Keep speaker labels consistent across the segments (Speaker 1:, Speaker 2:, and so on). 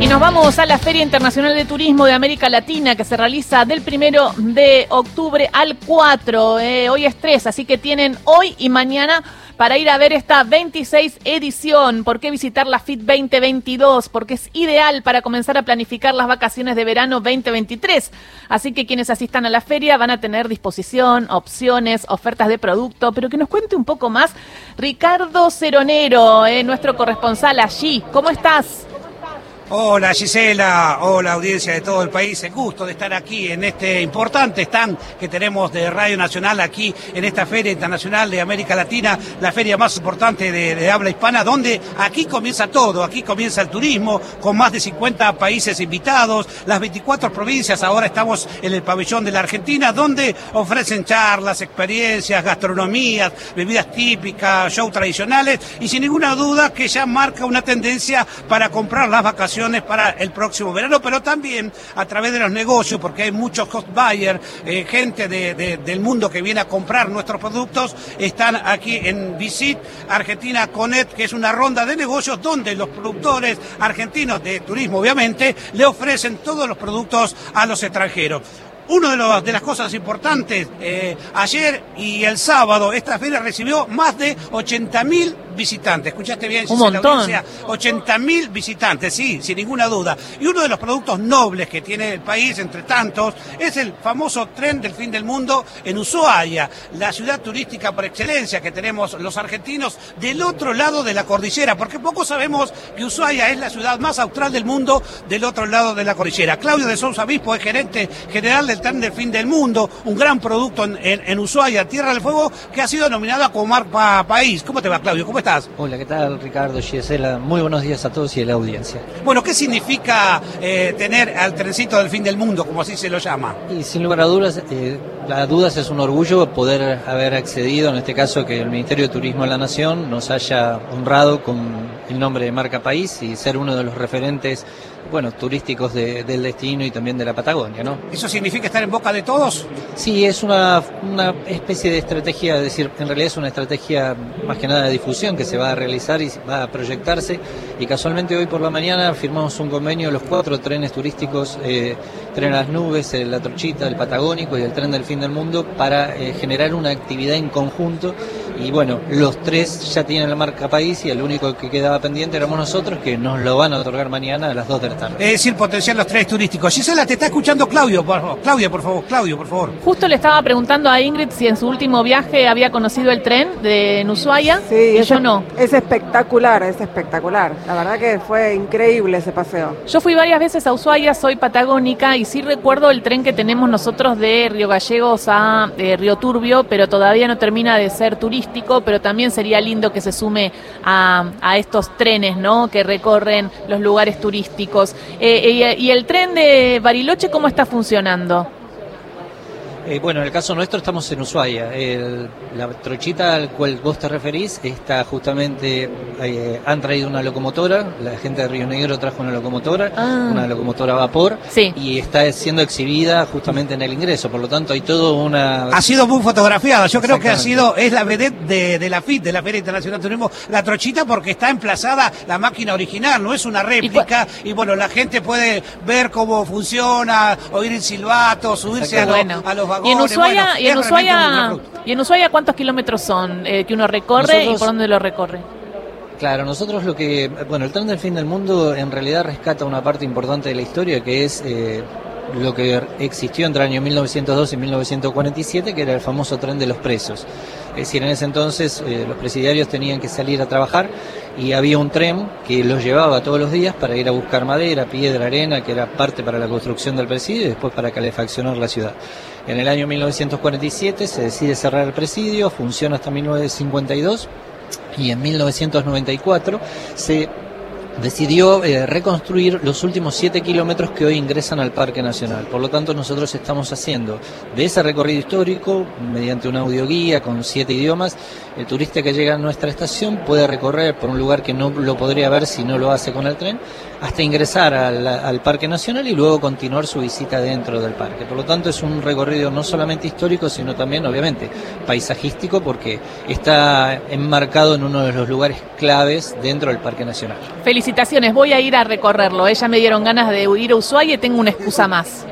Speaker 1: Y nos vamos a la Feria Internacional de Turismo de América Latina que se realiza del primero de octubre al 4. Eh, hoy es 3, así que tienen hoy y mañana para ir a ver esta 26 edición. ¿Por qué visitar la FIT 2022? Porque es ideal para comenzar a planificar las vacaciones de verano 2023. Así que quienes asistan a la feria van a tener disposición, opciones, ofertas de producto, pero que nos cuente un poco más Ricardo Ceronero, eh, nuestro corresponsal allí. ¿Cómo estás?
Speaker 2: Hola Gisela, hola audiencia de todo el país, el gusto de estar aquí en este importante stand que tenemos de Radio Nacional aquí en esta Feria Internacional de América Latina, la feria más importante de, habla hispana, donde aquí comienza todo, aquí comienza el turismo con más de 50 países invitados, las 24 provincias, ahora estamos en el pabellón de la Argentina, donde ofrecen charlas, experiencias, gastronomías, bebidas típicas, shows tradicionales y sin ninguna duda que ya marca una tendencia para comprar las vacaciones para el próximo verano, pero también a través de los negocios, porque hay muchos cost buyers, eh, gente del mundo que viene a comprar nuestros productos, están aquí en Visit Argentina Conet, que es una ronda de negocios donde los productores argentinos de turismo, obviamente, le ofrecen todos los productos a los extranjeros. Una de, las cosas importantes, eh, ayer y el sábado, esta feria recibió más de 80.000 visitantes. ¿Escuchaste bien?
Speaker 1: Un montón.
Speaker 2: 80.000 visitantes, sí, sin ninguna duda. Y uno de los productos nobles que tiene el país, entre tantos, es el famoso tren del fin del mundo en Ushuaia, la ciudad turística por excelencia que tenemos los argentinos del otro lado de la cordillera, porque poco sabemos que Ushuaia es la ciudad más austral del mundo del otro lado de la cordillera. Claudio de Sousa Bispo es gerente general del tren del fin del mundo, un gran producto en, en, Ushuaia, Tierra del Fuego, que ha sido nominado a Comar País. ¿Cómo te va, Claudio? ¿Cómo estás?
Speaker 3: Hola, ¿qué tal, Ricardo, Gisela? Muy buenos días a todos y a la audiencia.
Speaker 2: Bueno, ¿qué significa eh, tener al trencito del fin del mundo, como así se lo llama?
Speaker 3: Y sin lugar a dudas, eh, la dudas es un orgullo poder haber accedido, en este caso, que el Ministerio de Turismo de la Nación nos haya honrado con el nombre de marca país y ser uno de los referentes bueno, turísticos del destino y también de la Patagonia, ¿no?
Speaker 2: ¿Eso significa estar en boca de todos?
Speaker 3: Sí, es una, una especie de estrategia, es decir, en realidad es una estrategia más que nada de difusión que se va a realizar y va a proyectarse y casualmente hoy por la mañana firmamos un convenio los cuatro trenes turísticos, eh, Tren a las Nubes, La Trochita, el Patagónico y el Tren del Fin del Mundo para eh, generar una actividad en conjunto y bueno, los tres ya tienen la marca país y el único que quedaba pendiente éramos nosotros que nos lo van a otorgar mañana a las 2 de la tarde.
Speaker 2: Es decir, potenciar los tres turísticos. Gisela, te está escuchando Claudio, por favor. Claudia, por favor, Claudio, por favor.
Speaker 1: Justo le estaba preguntando a Ingrid si en su último viaje había conocido el tren de Ushuaia.
Speaker 4: Sí, yo no. Es espectacular, es espectacular. La verdad que fue increíble ese paseo.
Speaker 1: Yo fui varias veces a Ushuaia, soy patagónica y sí recuerdo el tren que tenemos nosotros de Río Gallegos a eh, Río Turbio, pero todavía no termina de ser turístico pero también sería lindo que se sume a, estos trenes ¿no? que recorren los lugares turísticos. Eh, eh, ¿Y el tren de Bariloche cómo está funcionando?
Speaker 3: Eh, bueno, en el caso nuestro estamos en Ushuaia. la trochita al cual vos te referís está justamente, eh, han traído una locomotora, la gente de Río Negro trajo una locomotora, ah. una locomotora a vapor, y está siendo exhibida justamente en el ingreso, por lo tanto hay todo una...
Speaker 2: Ha sido muy fotografiada, yo creo que ha sido, es la vedette de, la FIT, de la Feria Internacional de Turismo, la trochita porque está emplazada la máquina original, no es una réplica, y, bueno, la gente puede ver cómo funciona, oír el silbato, subirse a, a los
Speaker 1: ¿Y en Ushuaia, y, en Ushuaia cuántos kilómetros son eh, que uno recorre y por dónde lo recorre?
Speaker 3: Claro, nosotros lo que, bueno, el tren del fin del mundo en realidad rescata una parte importante de la historia que es eh, lo que existió entre el año 1902 y 1947, que era el famoso tren de los presos. Es decir, en ese entonces eh, los presidiarios tenían que salir a trabajar y había un tren que los llevaba todos los días para ir a buscar madera, piedra, arena, que era parte para la construcción del presidio y después para calefaccionar la ciudad. En el año 1947 se decide cerrar el presidio, funciona hasta 1952 y en 1994 se decidió eh, reconstruir los últimos 7 kilómetros que hoy ingresan al Parque Nacional. Por lo tanto, nosotros estamos haciendo de ese recorrido histórico, mediante una audioguía con 7 idiomas, el turista que llega a nuestra estación puede recorrer por un lugar que no lo podría ver si no lo hace con el tren, hasta ingresar al, Parque Nacional y luego continuar su visita dentro del parque. Por lo tanto, es un recorrido no solamente histórico, sino también, obviamente, paisajístico, porque está enmarcado en uno de los lugares claves dentro del Parque Nacional.
Speaker 1: Felicidades felicitaciones, voy a ir a recorrerlo. Ella me dieron ganas de ir a Ushuaia y tengo una excusa más.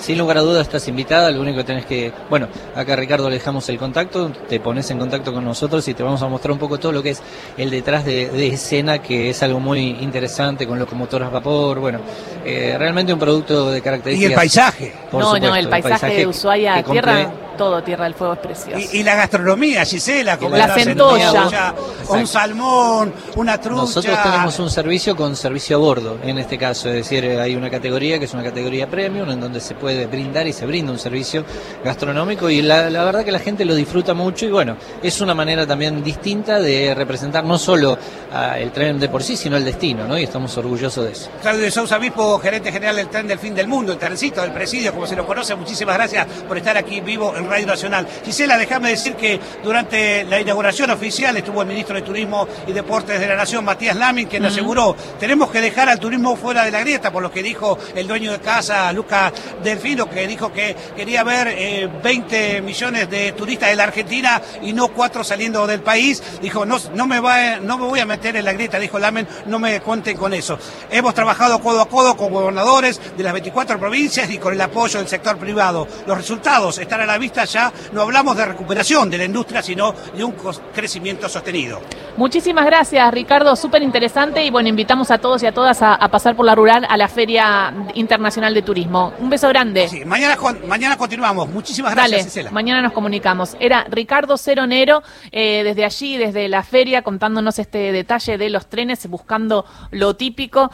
Speaker 3: Sin lugar a dudas estás invitada, lo único que tenés que, bueno, acá Ricardo le dejamos el contacto, te pones en contacto con nosotros y te vamos a mostrar un poco todo lo que es el detrás de, escena, que es algo muy interesante con locomotoras a vapor, bueno, eh, realmente un producto de características.
Speaker 2: Y el paisaje.
Speaker 1: no, no, el paisaje, de Ushuaia, tierra todo Tierra del Fuego es precioso.
Speaker 2: Y, la gastronomía, Gisela,
Speaker 1: como la, centolla,
Speaker 2: un salmón, una trucha.
Speaker 3: Nosotros tenemos un servicio con servicio a bordo, en este caso, es decir, hay una categoría que es una categoría premium, en donde se puede brindar y se brinda un servicio gastronómico y la, verdad que la gente lo disfruta mucho y bueno, es una manera también distinta de representar no solo el tren de por sí, sino el destino, ¿no? Y estamos orgullosos de eso.
Speaker 2: Claudio de Sousa Bispo, gerente general del tren del fin del mundo, el trencito del presidio, como se lo conoce, muchísimas gracias por estar aquí vivo en Radio Nacional. Gisela, déjame decir que durante la inauguración oficial estuvo el ministro de Turismo y Deportes de la Nación, Matías Lamin, quien aseguró, tenemos que dejar al turismo fuera de la grieta, por lo que dijo el dueño de casa, Luca Delfino, que dijo que quería ver 20 eh, millones de turistas de la Argentina y no cuatro saliendo del país. Dijo, no, no, me, va, no me voy a meter en la grieta, dijo Lamin, no me cuenten con eso. Hemos trabajado codo a codo con gobernadores de las 24 provincias y con el apoyo del sector privado. Los resultados están a la vista ya no hablamos de recuperación de la industria, sino de un crecimiento sostenido.
Speaker 1: Muchísimas gracias, Ricardo, súper interesante y bueno, invitamos a todos y a todas a, pasar por la rural a la Feria Internacional de Turismo. Un beso grande.
Speaker 2: Sí, mañana, mañana continuamos. Muchísimas gracias,
Speaker 1: Dale, Mañana nos comunicamos. Era Ricardo Ceronero, eh, desde allí, desde la feria, contándonos este detalle de los trenes, buscando lo típico.